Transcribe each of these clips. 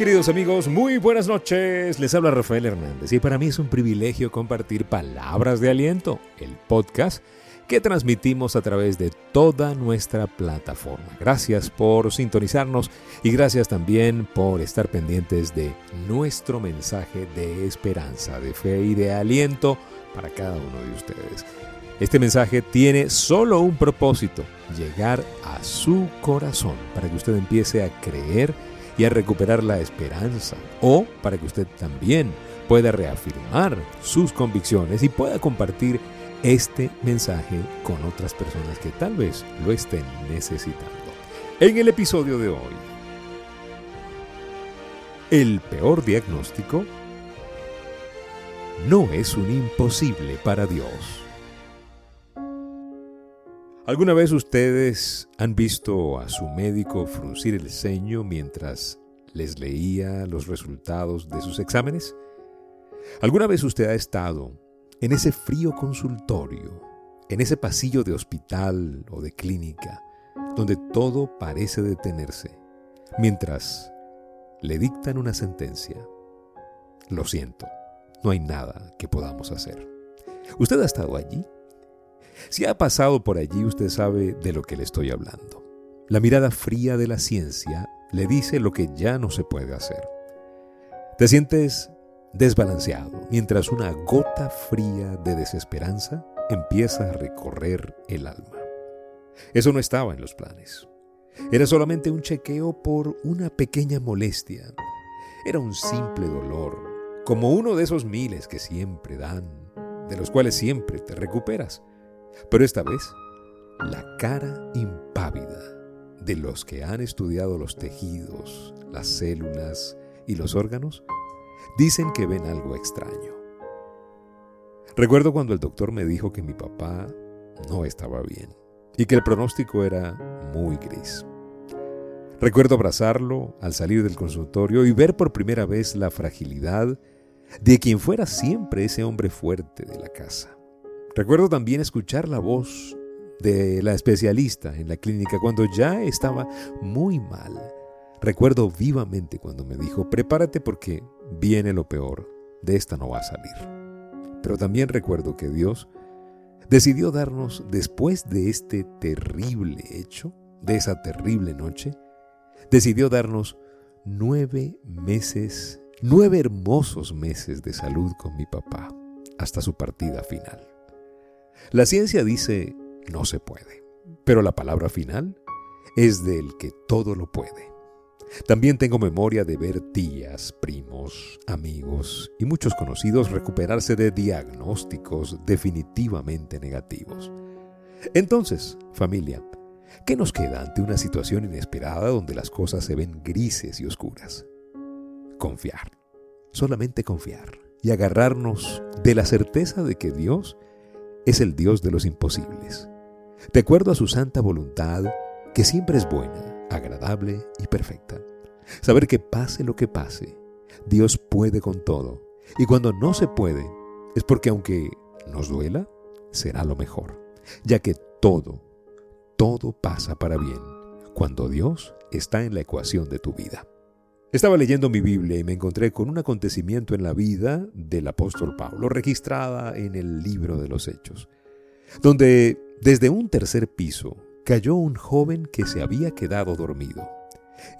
queridos amigos, muy buenas noches. Les habla Rafael Hernández y para mí es un privilegio compartir Palabras de Aliento, el podcast que transmitimos a través de toda nuestra plataforma. Gracias por sintonizarnos y gracias también por estar pendientes de nuestro mensaje de esperanza, de fe y de aliento para cada uno de ustedes. Este mensaje tiene solo un propósito, llegar a su corazón para que usted empiece a creer y a recuperar la esperanza, o para que usted también pueda reafirmar sus convicciones y pueda compartir este mensaje con otras personas que tal vez lo estén necesitando. En el episodio de hoy, el peor diagnóstico no es un imposible para Dios. ¿Alguna vez ustedes han visto a su médico fruncir el ceño mientras les leía los resultados de sus exámenes? ¿Alguna vez usted ha estado en ese frío consultorio, en ese pasillo de hospital o de clínica, donde todo parece detenerse, mientras le dictan una sentencia? Lo siento, no hay nada que podamos hacer. ¿Usted ha estado allí? Si ha pasado por allí, usted sabe de lo que le estoy hablando. La mirada fría de la ciencia le dice lo que ya no se puede hacer. Te sientes desbalanceado mientras una gota fría de desesperanza empieza a recorrer el alma. Eso no estaba en los planes. Era solamente un chequeo por una pequeña molestia. Era un simple dolor, como uno de esos miles que siempre dan, de los cuales siempre te recuperas. Pero esta vez, la cara impávida de los que han estudiado los tejidos, las células y los órganos, dicen que ven algo extraño. Recuerdo cuando el doctor me dijo que mi papá no estaba bien y que el pronóstico era muy gris. Recuerdo abrazarlo al salir del consultorio y ver por primera vez la fragilidad de quien fuera siempre ese hombre fuerte de la casa. Recuerdo también escuchar la voz de la especialista en la clínica cuando ya estaba muy mal. Recuerdo vivamente cuando me dijo, prepárate porque viene lo peor, de esta no va a salir. Pero también recuerdo que Dios decidió darnos, después de este terrible hecho, de esa terrible noche, decidió darnos nueve meses, nueve hermosos meses de salud con mi papá, hasta su partida final. La ciencia dice no se puede, pero la palabra final es del que todo lo puede. También tengo memoria de ver tías, primos, amigos y muchos conocidos recuperarse de diagnósticos definitivamente negativos. Entonces, familia, ¿qué nos queda ante una situación inesperada donde las cosas se ven grises y oscuras? Confiar, solamente confiar y agarrarnos de la certeza de que Dios es el Dios de los imposibles. De acuerdo a su santa voluntad, que siempre es buena, agradable y perfecta. Saber que pase lo que pase, Dios puede con todo. Y cuando no se puede, es porque aunque nos duela, será lo mejor. Ya que todo, todo pasa para bien cuando Dios está en la ecuación de tu vida. Estaba leyendo mi Biblia y me encontré con un acontecimiento en la vida del apóstol Pablo, registrada en el libro de los Hechos, donde desde un tercer piso cayó un joven que se había quedado dormido.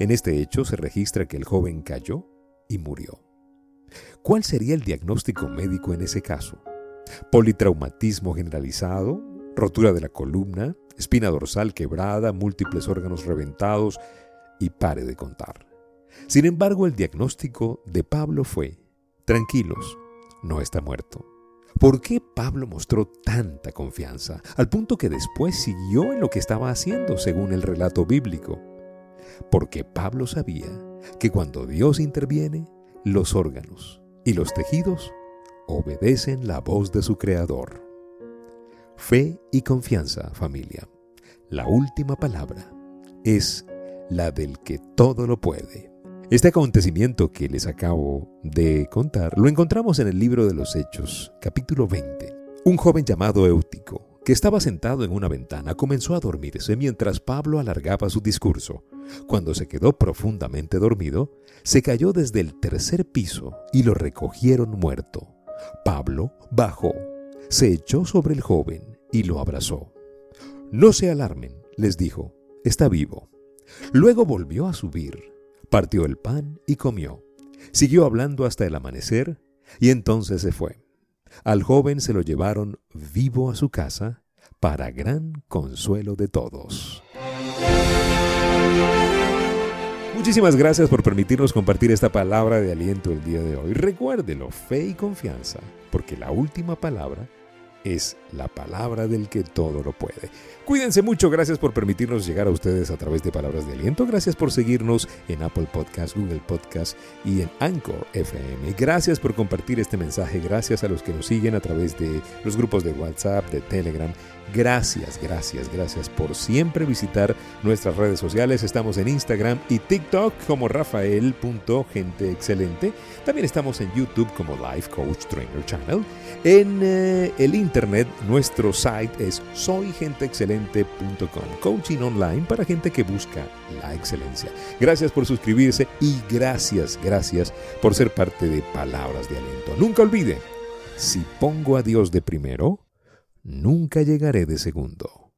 En este hecho se registra que el joven cayó y murió. ¿Cuál sería el diagnóstico médico en ese caso? Politraumatismo generalizado, rotura de la columna, espina dorsal quebrada, múltiples órganos reventados y pare de contar. Sin embargo, el diagnóstico de Pablo fue, tranquilos, no está muerto. ¿Por qué Pablo mostró tanta confianza, al punto que después siguió en lo que estaba haciendo, según el relato bíblico? Porque Pablo sabía que cuando Dios interviene, los órganos y los tejidos obedecen la voz de su Creador. Fe y confianza, familia. La última palabra es la del que todo lo puede. Este acontecimiento que les acabo de contar lo encontramos en el libro de los Hechos, capítulo 20. Un joven llamado Eutico, que estaba sentado en una ventana, comenzó a dormirse mientras Pablo alargaba su discurso. Cuando se quedó profundamente dormido, se cayó desde el tercer piso y lo recogieron muerto. Pablo bajó, se echó sobre el joven y lo abrazó. No se alarmen, les dijo, está vivo. Luego volvió a subir, partió el pan y comió. Siguió hablando hasta el amanecer y entonces se fue. Al joven se lo llevaron vivo a su casa para gran consuelo de todos. Muchísimas gracias por permitirnos compartir esta palabra de aliento el día de hoy. Recuérdelo, fe y confianza, porque la última palabra es la palabra del que todo lo puede. Cuídense mucho, gracias por permitirnos llegar a ustedes a través de palabras de aliento, gracias por seguirnos en Apple Podcast, Google Podcast y en Anchor FM. Gracias por compartir este mensaje, gracias a los que nos siguen a través de los grupos de WhatsApp, de Telegram. Gracias, gracias, gracias por siempre visitar nuestras redes sociales. Estamos en Instagram y TikTok como rafael.genteexcelente. También estamos en YouTube como Life Coach Trainer Channel. En eh, el internet nuestro site es soygenteexcelente.com, coaching online para gente que busca la excelencia. Gracias por suscribirse y gracias, gracias por ser parte de Palabras de Aliento. Nunca olvide, si pongo a Dios de primero, nunca llegaré de segundo.